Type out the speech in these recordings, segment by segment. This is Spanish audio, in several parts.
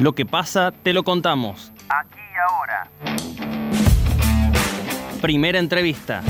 Lo que pasa, te lo contamos. Aquí y ahora. Primera entrevista.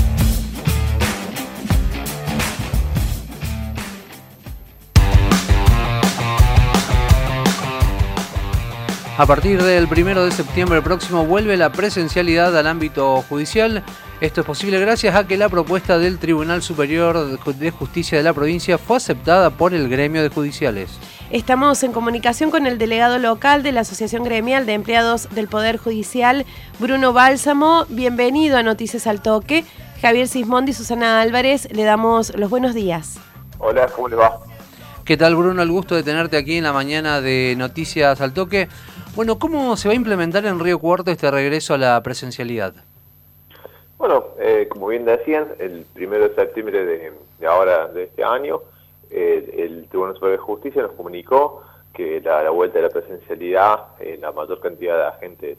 A partir del primero de septiembre próximo vuelve la presencialidad al ámbito judicial. Esto es posible gracias a que la propuesta del Tribunal Superior de Justicia de la provincia fue aceptada por el gremio de judiciales. Estamos en comunicación con el delegado local de la Asociación Gremial de Empleados del Poder Judicial, Bruno Bálsamo. Bienvenido a Noticias al Toque. Javier Sismondi y Susana Álvarez, le damos los buenos días. Hola, ¿cómo le va? ¿Qué tal, Bruno? El gusto de tenerte aquí en la mañana de Noticias al Toque. Bueno, ¿cómo se va a implementar en Río Cuarto este regreso a la presencialidad? Bueno, eh, como bien decían, el primero de septiembre de, ahora, de este año, eh, el Tribunal Superior de Justicia nos comunicó que la, vuelta de la presencialidad en la mayor cantidad de agentes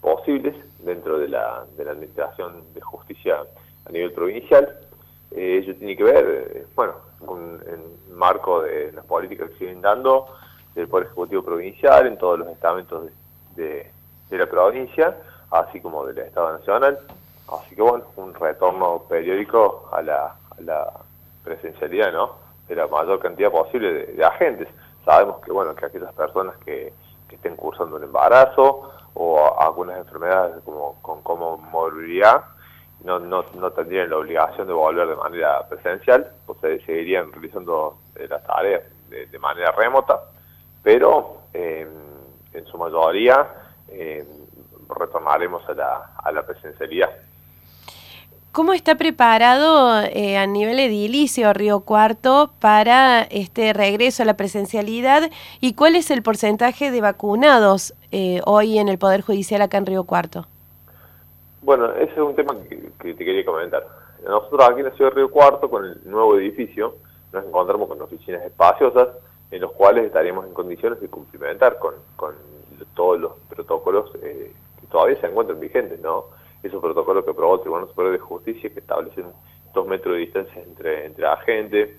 posibles dentro de la, de la Administración de Justicia a nivel provincial. Eh, ello tiene que ver, eh, bueno, con el marco de las políticas que se vienen dando del Poder Ejecutivo Provincial en todos los estamentos de, la provincia, así como del Estado Nacional. Así que bueno, un retorno periódico a la, presencialidad, ¿no? De la mayor cantidad posible de, agentes. Sabemos que bueno, que aquellas personas que, estén cursando un embarazo o algunas enfermedades como con comorbilidad no, no, no tendrían la obligación de volver de manera presencial, pues seguirían realizando eh, las tareas de manera remota pero em, en su mayoría em, retornaremos a la, a la presencialidad. ¿Cómo está preparado eh, a nivel edilicio Río Cuarto para este regreso a la presencialidad y cuál es el porcentaje de vacunados eh, hoy en el Poder Judicial acá en Río Cuarto? Bueno, ese es un tema que, que, te quería comentar. Nosotros aquí en la ciudad de Río Cuarto, con el nuevo edificio, nos encontramos con oficinas espaciosas, en los cuales estaríamos en condiciones de cumplimentar con, todos los protocolos eh, que todavía se encuentran vigentes, ¿no? Esos protocolos que aprobó el Tribunal Superior de Justicia que establecen dos metros de distancia entre, entre agentes,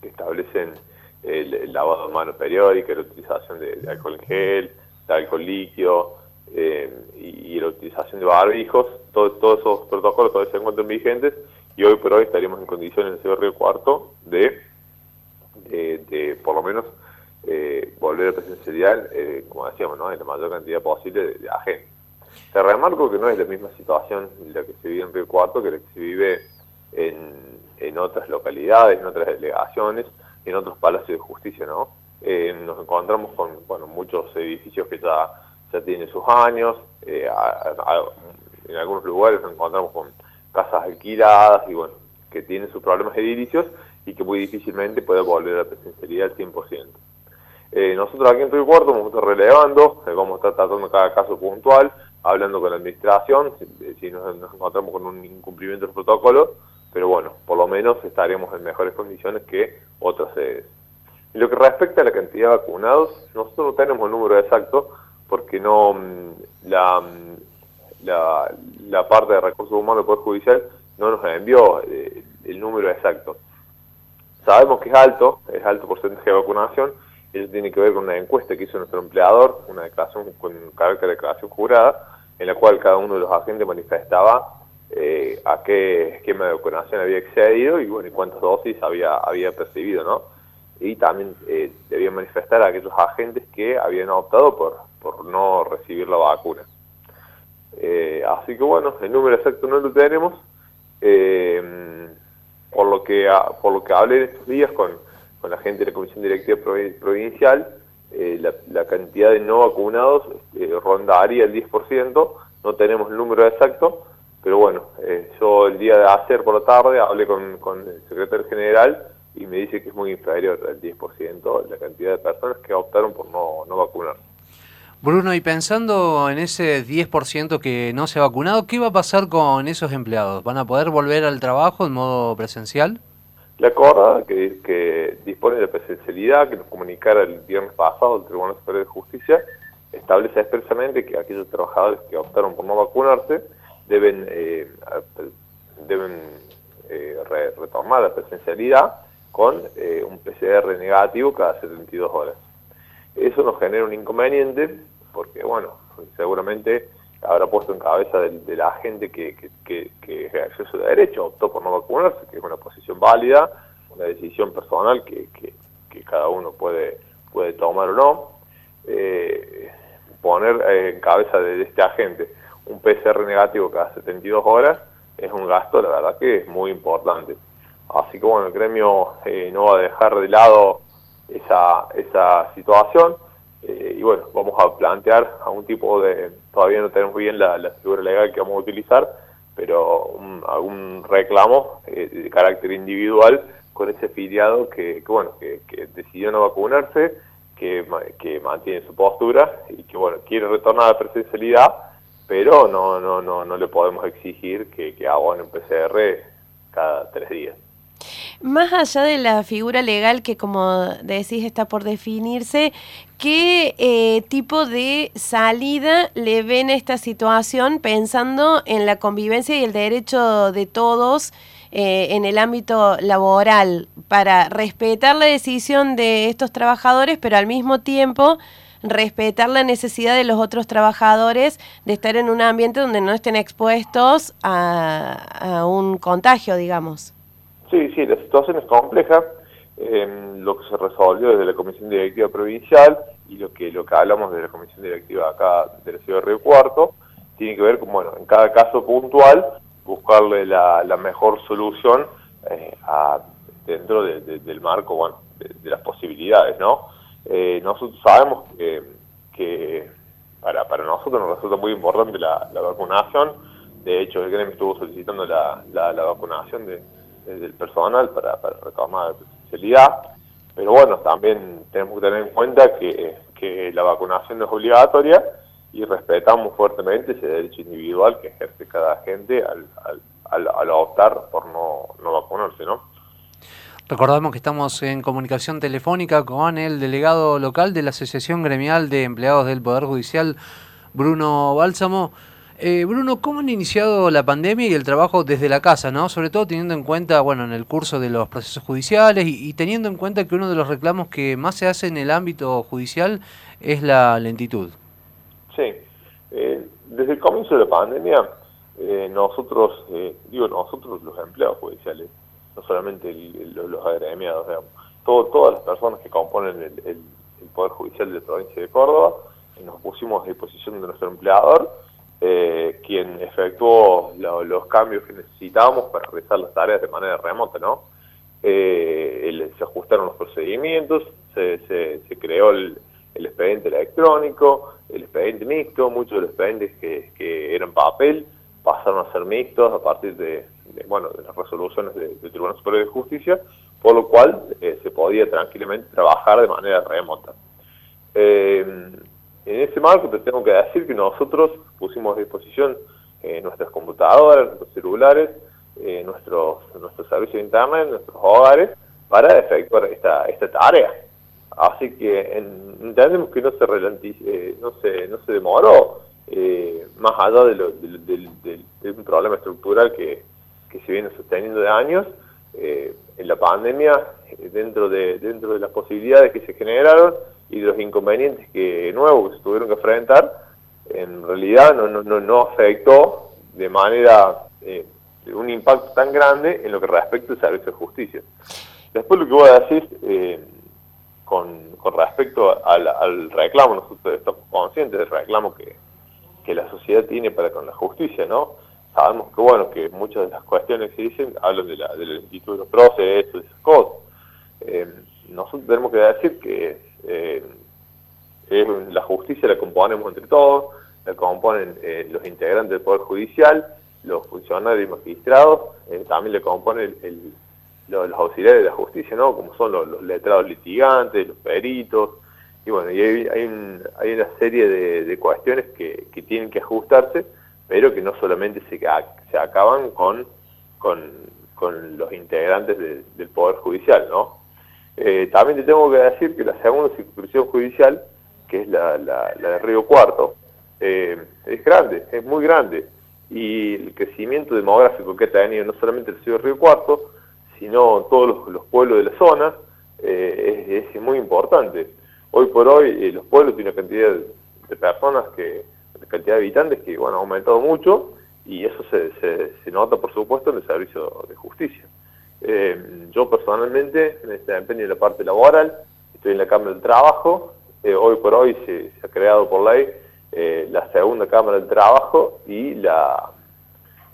que establecen el, lavado de manos periódica, la utilización de, alcohol en gel, de alcohol líquido eh, y, la utilización de barbijos, todos esos protocolos todavía se encuentran vigentes y hoy por hoy estaríamos en condiciones en el Río Cuarto de de, por lo menos eh, volver a presencialidad, eh, como decíamos, ¿no? en la mayor cantidad posible de, agentes. Te remarco que no es la misma situación la que se vive en Río Cuarto que la que se vive en, en otras localidades, en otras delegaciones, en otros palacios de justicia, ¿no? Eh, nos encontramos con bueno, muchos edificios que ya, ya tienen sus años, en algunos lugares nos encontramos con casas alquiladas y bueno, que tienen sus problemas edilicios y que muy difícilmente puede volver a la presencialidad al 100%. Eh, nosotros aquí en Río Cuarto vamos a estar relevando, eh, vamos a estar tratando cada caso puntual, hablando con la administración, si, nos, encontramos con un incumplimiento del protocolo, pero bueno, por lo menos estaremos en mejores condiciones que otras sedes. En lo que respecta a la cantidad de vacunados, nosotros no tenemos el número exacto porque no mm, la, mm, la, la parte de recursos humanos del Poder Judicial no nos envió eh, el número exacto. Sabemos que es alto, es alto porcentaje de vacunación, eso tiene que ver con una encuesta que hizo nuestro empleador, una declaración con carácter de declaración jurada, en la cual cada uno de los agentes manifestaba eh, a qué esquema de vacunación había excedido y bueno, y cuántas dosis había, había percibido, ¿no? Y también eh, debía manifestar a aquellos agentes que habían optado por, por no recibir la vacuna. Eh, así que bueno, el número exacto no lo tenemos. Eh, por lo que por lo que hablé estos días con, la gente de la Comisión Directiva Provincial, eh, la, cantidad de no vacunados eh, rondaría el 10%, no tenemos el número exacto, pero bueno, eh, yo el día de ayer por la tarde hablé con, el secretario general y me dice que es muy inferior al 10% la cantidad de personas que optaron por no, no vacunarse. Bruno, y pensando en ese 10% que no se ha vacunado, ¿qué va a pasar con esos empleados? ¿Van a poder volver al trabajo en modo presencial? La acordada que, que dispone de presencialidad, que nos comunicara el viernes pasado el Tribunal Superior de Justicia, establece expresamente que aquellos trabajadores que optaron por no vacunarse deben, eh, deben eh, retornar a la presencialidad con eh, un PCR negativo cada 72 horas. Eso nos genera un inconveniente porque, bueno, seguramente habrá puesto en cabeza de, la gente que, que, que, ejerció su derecho, optó por no vacunarse, que es una posición válida, una decisión personal que, cada uno puede, puede tomar o no. Eh, poner en cabeza de este agente un PCR negativo cada 72 horas es un gasto, la verdad que es muy importante. Así que bueno, el gremio eh, no va a dejar de lado esa, esa situación eh, y bueno, vamos a plantear a un tipo de, todavía no tenemos bien la, figura legal que vamos a utilizar, pero algún reclamo eh, de carácter individual con ese filiado que, bueno, que, decidió no vacunarse, que, que mantiene su postura y que bueno, quiere retornar a la presencialidad, pero no, no, no, no le podemos exigir que, que abone un PCR cada tres días. Más allá de la figura legal que, como decís, está por definirse, ¿qué eh, tipo de salida le ven a esta situación pensando en la convivencia y el derecho de todos eh, en el ámbito laboral para respetar la decisión de estos trabajadores, pero al mismo tiempo respetar la necesidad de los otros trabajadores de estar en un ambiente donde no estén expuestos a un contagio, digamos? Sí, sí, la situación es compleja. lo que se resolvió desde la Comisión Directiva Provincial y lo que lo que hablamos de la Comisión Directiva acá de la Ciudad de Río Cuarto tiene que ver con, bueno, en cada caso puntual buscarle la, mejor solución eh, dentro del marco, bueno, de, las posibilidades, ¿no? Eh, nosotros sabemos que, para, para nosotros nos resulta muy importante la, vacunación. De hecho, el gremio estuvo solicitando la, la vacunación de del personal para, para retomar la presencialidad. Pero bueno, también tenemos que tener en cuenta que, que la vacunación no es obligatoria y respetamos fuertemente ese derecho individual que ejerce cada gente al, al, al, optar por no, no vacunarse, ¿no? Recordamos que estamos en comunicación telefónica con el delegado local de la Asociación Gremial de Empleados del Poder Judicial, Bruno Bálsamo. Eh, Bruno, ¿cómo han iniciado la pandemia y el trabajo desde la casa, no? Sobre todo teniendo en cuenta, bueno, en el curso de los procesos judiciales y, teniendo en cuenta que uno de los reclamos que más se hace en el ámbito judicial es la lentitud. Sí, eh, desde el comienzo de la pandemia, eh, nosotros, digo nosotros los empleados judiciales, no solamente los agremiados, digamos, todas las personas que componen el, el Poder Judicial de la provincia de Córdoba, nos pusimos a disposición de nuestro empleador eh, quien efectuó los cambios que necesitábamos para realizar las tareas de manera remota, ¿no? Eh, se ajustaron los procedimientos, se, se, creó el, expediente electrónico, el expediente mixto, muchos de los expedientes que, eran papel pasaron a ser mixtos a partir de, bueno, de las resoluciones del Tribunal Superior de Justicia, por lo cual eh, se podía tranquilamente trabajar de manera remota. Eh, en ese marco te tengo que decir que nosotros pusimos a disposición eh, nuestras computadoras, nuestros celulares, eh, nuestros, nuestros servicios de internet, nuestros hogares, para efectuar esta, esta tarea. Así que entendemos que no se, eh, no se, no se demoró, más allá de, lo, de, un problema estructural que, que se viene sosteniendo de años, en la pandemia, dentro de, dentro de las posibilidades que se generaron, y de los inconvenientes que nuevos que se tuvieron que enfrentar, en realidad no, no, no, afectó de manera, eh, un impacto tan grande en lo que respecta al servicio de justicia. Después lo que voy a decir eh, con, con, respecto al, reclamo, nosotros estamos conscientes del reclamo que, que la sociedad tiene para con la justicia, ¿no? Sabemos que, bueno, que muchas de las cuestiones que se dicen hablan de la, del instituto de los procesos, de esas cosas. Eh, nosotros tenemos que decir que eh, la justicia la componemos entre todos, la componen eh, los integrantes del Poder Judicial, los funcionarios y magistrados, eh, también le componen los, auxiliares de la justicia, ¿no? como son los, letrados litigantes, los peritos, y bueno, y hay, hay, una serie de, cuestiones que, tienen que ajustarse, pero que no solamente se, se acaban con, con, los integrantes del Poder Judicial, ¿no? Eh, también te tengo que decir que la segunda circunscripción judicial, que es la, de Río Cuarto, eh, es grande, es muy grande. Y el crecimiento demográfico que ha tenido no solamente el ciudad de Río Cuarto, sino todos los, pueblos de la zona, eh, es, muy importante. hoy por hoy eh, los pueblos tienen una cantidad de, personas que, de cantidad de habitantes que bueno, ha aumentado mucho y eso se, se, nota por supuesto en el servicio de justicia. Yo personalmente me desempeño en la parte laboral, estoy en la Cámara del Trabajo, eh, hoy por hoy se, ha creado por ley la segunda Cámara del Trabajo y la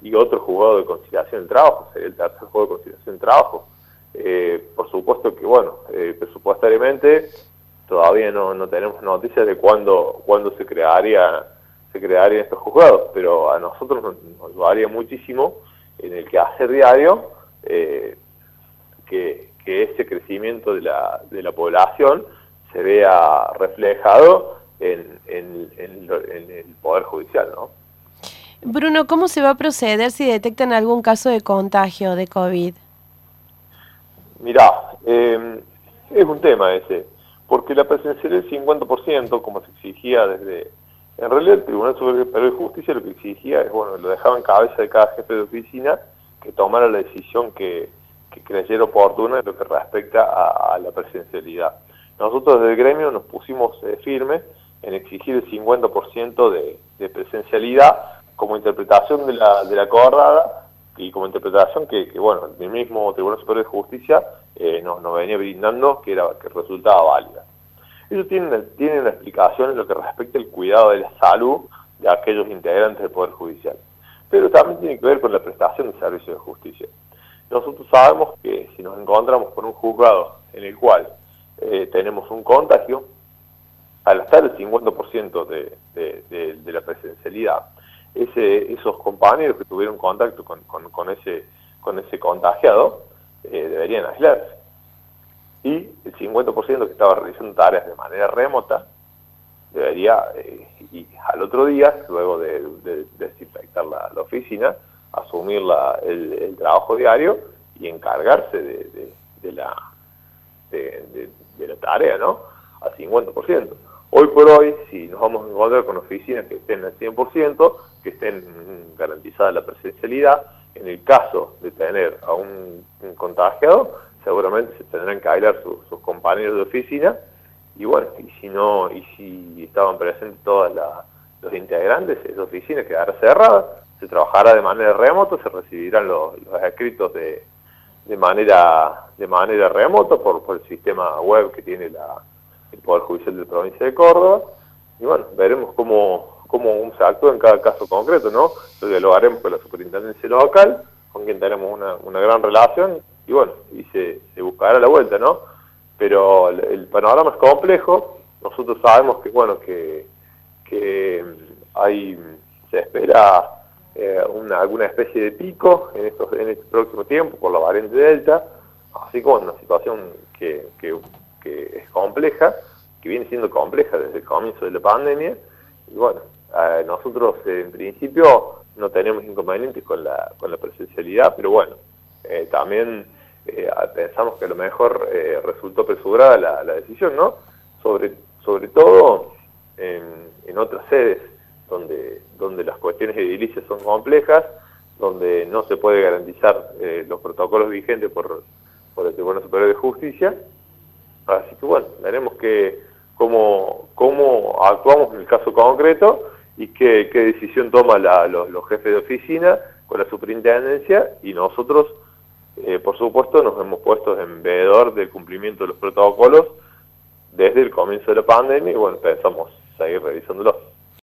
y otro juzgado de conciliación del trabajo, sería el tercer juego de conciliación del trabajo. por supuesto que, bueno, presupuestariamente todavía no, no tenemos noticias de cuándo, cuándo se crearía se crearían estos juzgados, pero a nosotros nos, ayudaría muchísimo en el que hacer diario eh, que, ese crecimiento de la, de la población se vea reflejado en, en, el Poder Judicial, ¿no? Bruno, ¿cómo se va a proceder si detectan algún caso de contagio de COVID? Mirá, eh, es un tema ese porque la presencialidad del 50%, como se exigía desde... En realidad el Tribunal Superior de Justicia lo que exigía es, bueno, lo dejaba en cabeza de cada jefe de oficina que tomara la decisión que, creyera oportuna en lo que respecta a, la presencialidad. Nosotros desde el gremio nos pusimos eh, firmes en exigir el 50% de, presencialidad como interpretación de la, de la y como interpretación que, bueno, el mismo Tribunal Superior de Justicia eh, nos, venía brindando que, era, que resultaba válida. Ellos tienen, tienen una explicación en lo que respecta al cuidado de la salud de aquellos integrantes del Poder Judicial, pero también tiene que ver con la prestación de servicios de justicia. Nosotros sabemos que si nos encontramos con un juzgado en el cual eh, tenemos un contagio, al estar el 50% de, de, la presencialidad, ese, esos compañeros que tuvieron contacto con, con, ese, con ese contagiado eh, deberían aislarse. Y el 50% que estaba realizando tareas de manera remota debería, eh, y al otro día, luego de, desinfectar la, oficina, asumir la, el, trabajo diario y encargarse de, de la, de, la tarea, ¿no? Al 50%. Hoy por hoy, si nos vamos a encontrar con oficinas que estén al 100%, que estén garantizadas la presencialidad, en el caso de tener a un, contagiado, seguramente se tendrán que aislar sus compañeros de oficina, y bueno, y si no, y si estaban presentes todos los integrantes, esa oficina quedará cerrada, se trabajará de manera remota, se recibirán los, escritos de, de manera de manera remota por, por el sistema web que tiene la, el Poder Judicial de la Provincia de Córdoba. Y bueno, veremos cómo, cómo se actúa en cada caso concreto, ¿no? Lo haremos con la superintendencia local, con quien tenemos una, una gran relación, y bueno, y se, buscará la vuelta, ¿no? Pero el, panorama es complejo, nosotros sabemos que, bueno, que, que hay, se espera eh, una, alguna especie de pico en, estos, en este próximo tiempo por la variante Delta, así como una situación que, que que es compleja, que viene siendo compleja desde el comienzo de la pandemia, y bueno, nosotros en principio no tenemos inconvenientes con la, con la presencialidad, pero bueno, eh, también eh, pensamos que a lo mejor eh, resultó apresurada la, decisión, ¿no? Sobre, sobre todo en otras sedes donde, donde las cuestiones edilicias son complejas, donde no se puede garantizar los protocolos vigentes por, por el Tribunal Superior de Justicia, Así que bueno, veremos que, cómo, cómo actuamos en el caso concreto y qué, decisión toman los, jefes de oficina con la superintendencia y nosotros, eh, por supuesto, nos hemos puesto en veedor del cumplimiento de los protocolos desde el comienzo de la pandemia y bueno, pensamos seguir revisándolos.